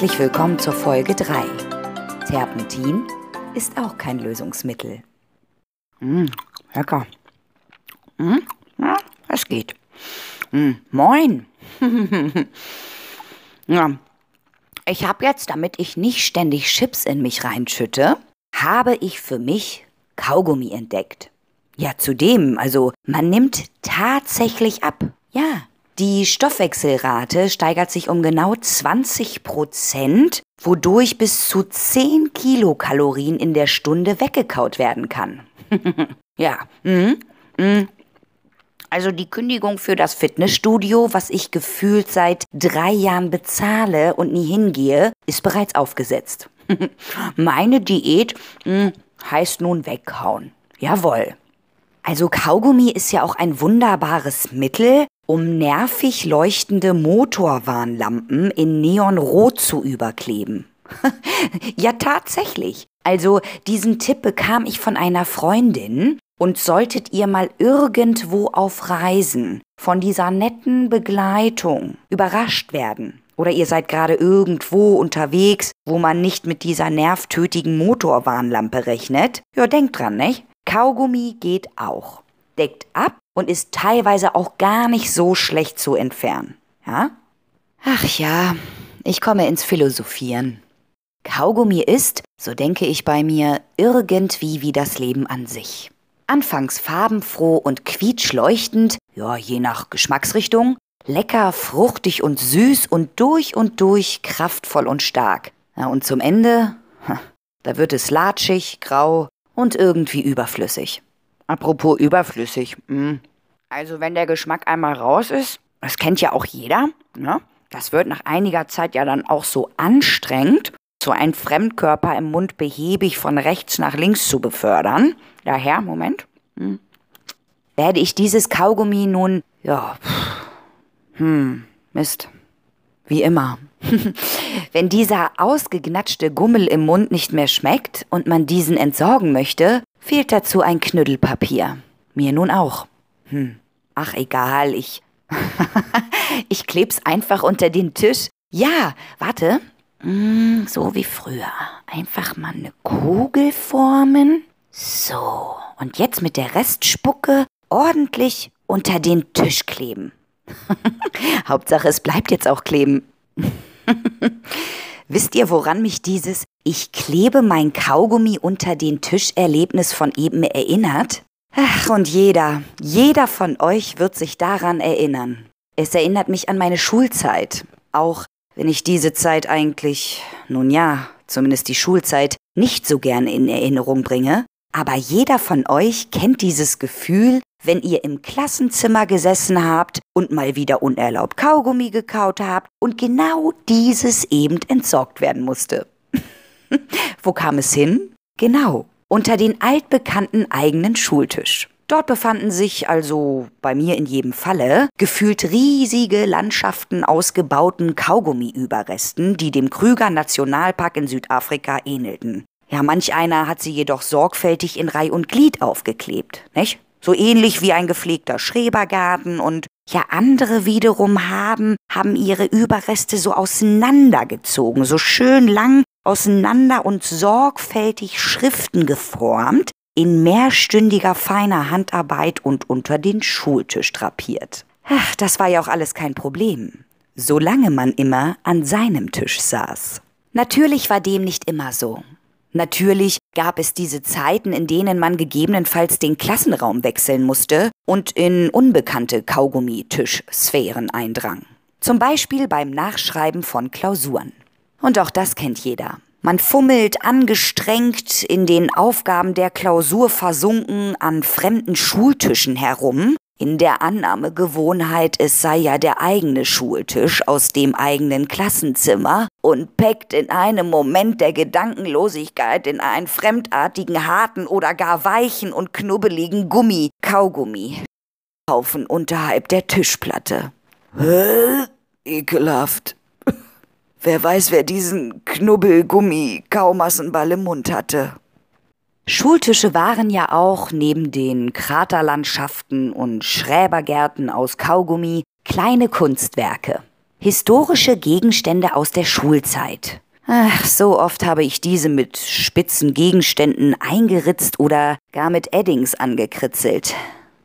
Herzlich willkommen zur Folge 3. Terpentin ist auch kein Lösungsmittel. Mm, lecker. Mm, ja, es geht. Mm, moin. ja, ich habe jetzt, damit ich nicht ständig Chips in mich reinschütte, habe ich für mich Kaugummi entdeckt. Ja, zudem, also man nimmt tatsächlich ab. Ja, die Stoffwechselrate steigert sich um genau 20 Prozent, wodurch bis zu 10 Kilokalorien in der Stunde weggekaut werden kann. ja, mhm. Mhm. Also die Kündigung für das Fitnessstudio, was ich gefühlt seit drei Jahren bezahle und nie hingehe, ist bereits aufgesetzt. Meine Diät mh, hm, heißt nun weghauen. Jawohl. Also Kaugummi ist ja auch ein wunderbares Mittel, um nervig leuchtende Motorwarnlampen in Neonrot zu überkleben. ja, tatsächlich. Also diesen Tipp bekam ich von einer Freundin und solltet ihr mal irgendwo auf Reisen von dieser netten Begleitung überrascht werden oder ihr seid gerade irgendwo unterwegs, wo man nicht mit dieser nervtötigen Motorwarnlampe rechnet, ja, denkt dran, nicht? Kaugummi geht auch. Deckt ab und ist teilweise auch gar nicht so schlecht zu entfernen. Ja? Ach ja, ich komme ins Philosophieren. Kaugummi ist, so denke ich bei mir, irgendwie wie das Leben an sich. Anfangs farbenfroh und quietschleuchtend, ja, je nach Geschmacksrichtung, lecker, fruchtig und süß und durch und durch kraftvoll und stark. Ja, und zum Ende, da wird es latschig, grau und irgendwie überflüssig. Apropos überflüssig. Hm. also wenn der Geschmack einmal raus ist, das kennt ja auch jeder, ne? Das wird nach einiger Zeit ja dann auch so anstrengend, so einen Fremdkörper im Mund behäbig von rechts nach links zu befördern. Daher, Moment, hm, werde ich dieses Kaugummi nun, ja, hm, Mist. Wie immer. Wenn dieser ausgegnatschte Gummel im Mund nicht mehr schmeckt und man diesen entsorgen möchte, fehlt dazu ein Knüttelpapier. Mir nun auch. Hm. Ach egal, ich. ich kleb's einfach unter den Tisch. Ja, warte. Hm, so wie früher. Einfach mal eine Kugel formen. So. Und jetzt mit der Restspucke ordentlich unter den Tisch kleben. Hauptsache, es bleibt jetzt auch kleben. Wisst ihr, woran mich dieses Ich klebe mein Kaugummi unter den Tisch-Erlebnis von eben erinnert? Ach, und jeder, jeder von euch wird sich daran erinnern. Es erinnert mich an meine Schulzeit. Auch wenn ich diese Zeit eigentlich, nun ja, zumindest die Schulzeit, nicht so gern in Erinnerung bringe. Aber jeder von euch kennt dieses Gefühl, wenn ihr im Klassenzimmer gesessen habt und mal wieder unerlaubt Kaugummi gekaut habt und genau dieses eben entsorgt werden musste. Wo kam es hin? Genau, unter den altbekannten eigenen Schultisch. Dort befanden sich also bei mir in jedem Falle gefühlt riesige Landschaften aus gebauten Kaugummiüberresten, die dem Krüger Nationalpark in Südafrika ähnelten. Ja, manch einer hat sie jedoch sorgfältig in Reih und Glied aufgeklebt, nicht? So ähnlich wie ein gepflegter Schrebergarten und ja, andere wiederum haben, haben ihre Überreste so auseinandergezogen, so schön lang auseinander und sorgfältig Schriften geformt, in mehrstündiger feiner Handarbeit und unter den Schultisch drapiert. Ach, das war ja auch alles kein Problem, solange man immer an seinem Tisch saß. Natürlich war dem nicht immer so. Natürlich gab es diese Zeiten, in denen man gegebenenfalls den Klassenraum wechseln musste und in unbekannte Kaugummi-Tischsphären eindrang. Zum Beispiel beim Nachschreiben von Klausuren. Und auch das kennt jeder. Man fummelt angestrengt in den Aufgaben der Klausur versunken an fremden Schultischen herum in der Annahmegewohnheit, es sei ja der eigene Schultisch aus dem eigenen Klassenzimmer und packt in einem Moment der Gedankenlosigkeit in einen fremdartigen, harten oder gar weichen und knubbeligen Gummi, Kaugummi. Haufen unterhalb der Tischplatte. Hä? Ekelhaft. Wer weiß, wer diesen Knubbelgummi-Kaumassenball im Mund hatte. Schultische waren ja auch neben den Kraterlandschaften und Schräbergärten aus Kaugummi kleine Kunstwerke. Historische Gegenstände aus der Schulzeit. Ach, so oft habe ich diese mit spitzen Gegenständen eingeritzt oder gar mit Eddings angekritzelt.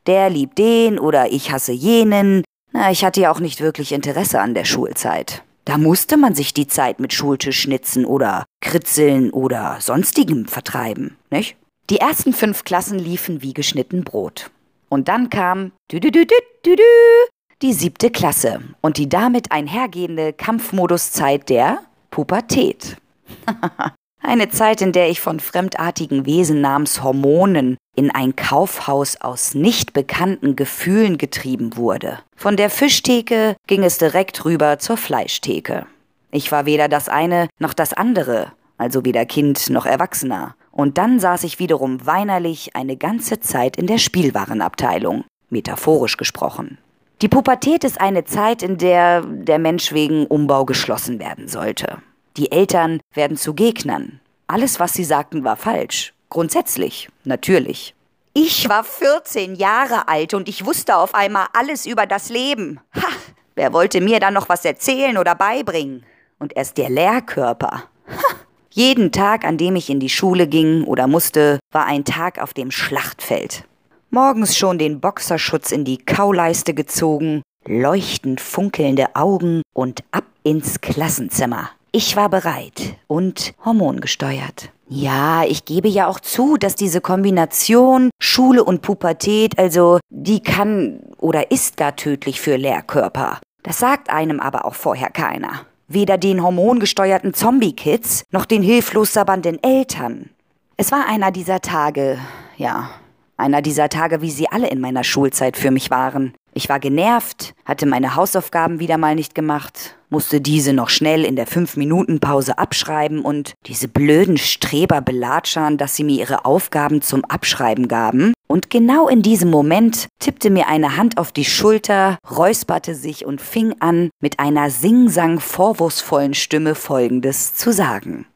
Der liebt den oder ich hasse jenen. Na, ich hatte ja auch nicht wirklich Interesse an der Schulzeit. Da musste man sich die Zeit mit Schultischschnitzen oder Kritzeln oder sonstigem vertreiben, nicht? Die ersten fünf Klassen liefen wie geschnitten Brot. Und dann kam dü -dü -dü -dü -dü die siebte Klasse und die damit einhergehende Kampfmoduszeit der Pubertät. Eine Zeit, in der ich von fremdartigen Wesen namens Hormonen in ein Kaufhaus aus nicht bekannten Gefühlen getrieben wurde. Von der Fischtheke ging es direkt rüber zur Fleischtheke. Ich war weder das eine noch das andere, also weder Kind noch Erwachsener. Und dann saß ich wiederum weinerlich eine ganze Zeit in der Spielwarenabteilung, metaphorisch gesprochen. Die Pubertät ist eine Zeit, in der der Mensch wegen Umbau geschlossen werden sollte. Die Eltern werden zu Gegnern. Alles, was sie sagten, war falsch. Grundsätzlich, natürlich. Ich war 14 Jahre alt und ich wusste auf einmal alles über das Leben. Ha! Wer wollte mir da noch was erzählen oder beibringen? Und erst der Lehrkörper. Ha! Jeden Tag, an dem ich in die Schule ging oder musste, war ein Tag auf dem Schlachtfeld. Morgens schon den Boxerschutz in die Kauleiste gezogen, leuchtend funkelnde Augen und ab ins Klassenzimmer. Ich war bereit und hormongesteuert. Ja, ich gebe ja auch zu, dass diese Kombination Schule und Pubertät, also die kann oder ist gar tödlich für Lehrkörper. Das sagt einem aber auch vorher keiner. Weder den hormongesteuerten Zombie-Kids noch den hilflos sabbernden Eltern. Es war einer dieser Tage, ja, einer dieser Tage, wie sie alle in meiner Schulzeit für mich waren. Ich war genervt, hatte meine Hausaufgaben wieder mal nicht gemacht, musste diese noch schnell in der Fünf-Minuten-Pause abschreiben und diese blöden Streber belatschern, dass sie mir ihre Aufgaben zum Abschreiben gaben. Und genau in diesem Moment tippte mir eine Hand auf die Schulter, räusperte sich und fing an, mit einer singsang vorwurfsvollen Stimme Folgendes zu sagen.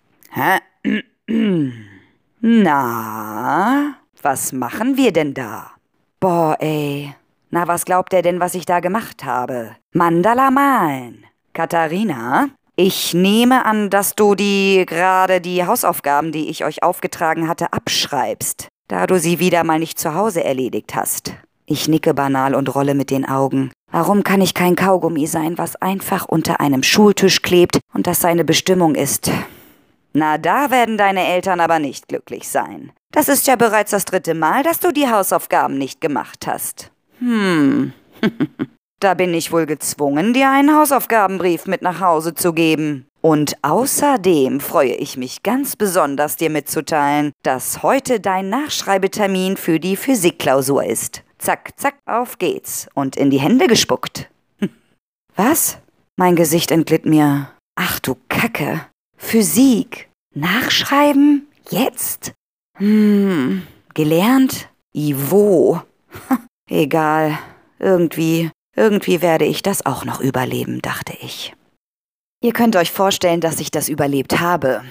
Na, was machen wir denn da? Boah, ey, na, was glaubt er denn, was ich da gemacht habe? Mandala malen. Katharina, ich nehme an, dass du die gerade die Hausaufgaben, die ich euch aufgetragen hatte, abschreibst, da du sie wieder mal nicht zu Hause erledigt hast. Ich nicke banal und rolle mit den Augen. Warum kann ich kein Kaugummi sein, was einfach unter einem Schultisch klebt und das seine Bestimmung ist? Na, da werden deine Eltern aber nicht glücklich sein. Das ist ja bereits das dritte Mal, dass du die Hausaufgaben nicht gemacht hast. Hm. da bin ich wohl gezwungen, dir einen Hausaufgabenbrief mit nach Hause zu geben. Und außerdem freue ich mich ganz besonders, dir mitzuteilen, dass heute dein Nachschreibetermin für die Physikklausur ist. Zack, zack, auf geht's und in die Hände gespuckt. Was? Mein Gesicht entglitt mir. Ach du Kacke. Physik. Nachschreiben? Jetzt? Hm. Gelernt? Ivo. Egal, irgendwie, irgendwie werde ich das auch noch überleben, dachte ich. Ihr könnt euch vorstellen, dass ich das überlebt habe.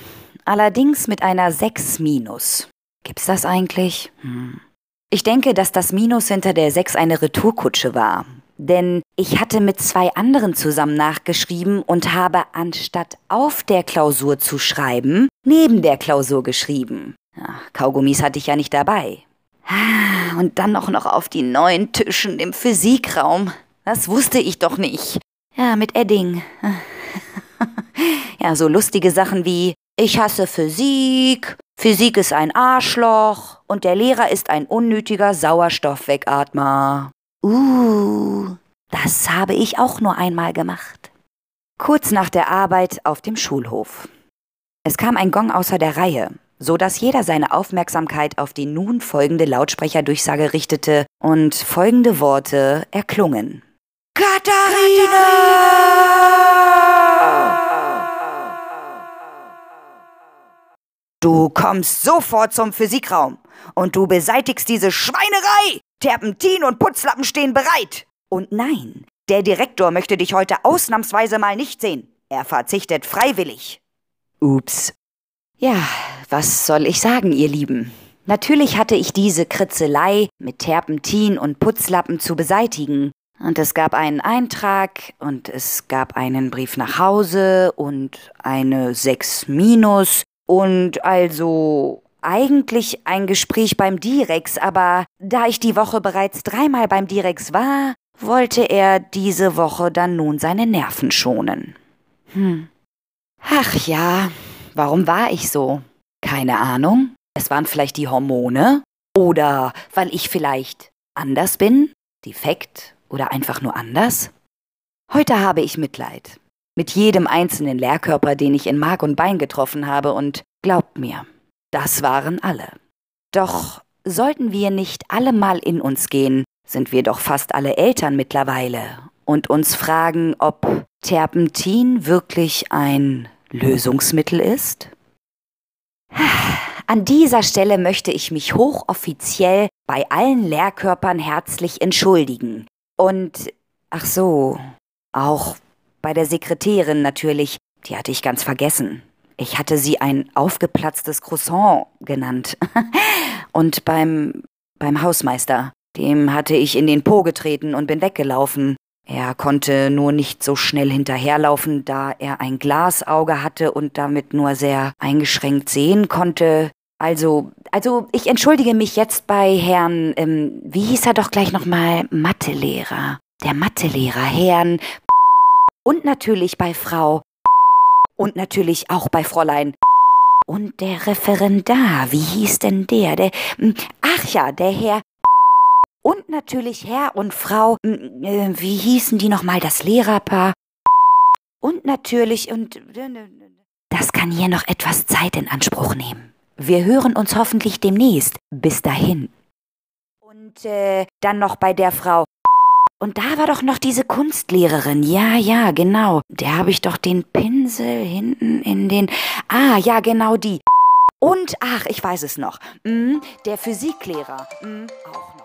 Allerdings mit einer 6 minus. Gibt's das eigentlich? Hm. Ich denke, dass das Minus hinter der 6 eine Retourkutsche war. Denn ich hatte mit zwei anderen zusammen nachgeschrieben und habe anstatt auf der Klausur zu schreiben, neben der Klausur geschrieben. Ach, Kaugummis hatte ich ja nicht dabei. Ah, und dann auch noch auf die neuen Tischen im Physikraum. Das wusste ich doch nicht. Ja, mit Edding. Ja, so lustige Sachen wie Ich hasse Physik, Physik ist ein Arschloch und der Lehrer ist ein unnötiger Sauerstoffwegatmer. Uh, das habe ich auch nur einmal gemacht. Kurz nach der Arbeit auf dem Schulhof. Es kam ein Gong außer der Reihe so dass jeder seine Aufmerksamkeit auf die nun folgende Lautsprecherdurchsage richtete und folgende Worte erklungen. Katharina! Du kommst sofort zum Physikraum und du beseitigst diese Schweinerei! Terpentin und Putzlappen stehen bereit! Und nein, der Direktor möchte dich heute ausnahmsweise mal nicht sehen. Er verzichtet freiwillig. Ups. Ja, was soll ich sagen, ihr Lieben? Natürlich hatte ich diese Kritzelei mit Terpentin und Putzlappen zu beseitigen, Und es gab einen Eintrag und es gab einen Brief nach Hause und eine 6 minus und also eigentlich ein Gespräch beim Direx, aber da ich die Woche bereits dreimal beim Direx war, wollte er diese Woche dann nun seine Nerven schonen. Hm. Ach ja, warum war ich so? Keine Ahnung. Es waren vielleicht die Hormone oder weil ich vielleicht anders bin, defekt oder einfach nur anders? Heute habe ich Mitleid. Mit jedem einzelnen Lehrkörper, den ich in Mark und Bein getroffen habe, und glaubt mir, das waren alle. Doch sollten wir nicht alle mal in uns gehen, sind wir doch fast alle Eltern mittlerweile, und uns fragen, ob Terpentin wirklich ein Lösungsmittel ist? An dieser Stelle möchte ich mich hochoffiziell bei allen Lehrkörpern herzlich entschuldigen. Und, ach so, auch bei der Sekretärin natürlich, die hatte ich ganz vergessen. Ich hatte sie ein aufgeplatztes Croissant genannt. Und beim, beim Hausmeister, dem hatte ich in den Po getreten und bin weggelaufen. Er konnte nur nicht so schnell hinterherlaufen, da er ein Glasauge hatte und damit nur sehr eingeschränkt sehen konnte. Also, also ich entschuldige mich jetzt bei Herrn, ähm, wie hieß er doch gleich nochmal, Mathelehrer. Der Mathelehrer, Herrn und natürlich bei Frau und natürlich auch bei Fräulein und der Referendar, wie hieß denn der? Der, hm, ach ja, der Herr und natürlich Herr und Frau, hm, äh, wie hießen die nochmal, das Lehrerpaar? Und natürlich, und das kann hier noch etwas Zeit in Anspruch nehmen. Wir hören uns hoffentlich demnächst. Bis dahin. Und äh, dann noch bei der Frau. Und da war doch noch diese Kunstlehrerin. Ja, ja, genau. Der habe ich doch den Pinsel hinten in den. Ah, ja, genau die. Und, ach, ich weiß es noch. Mm, der Physiklehrer. Mm, auch noch.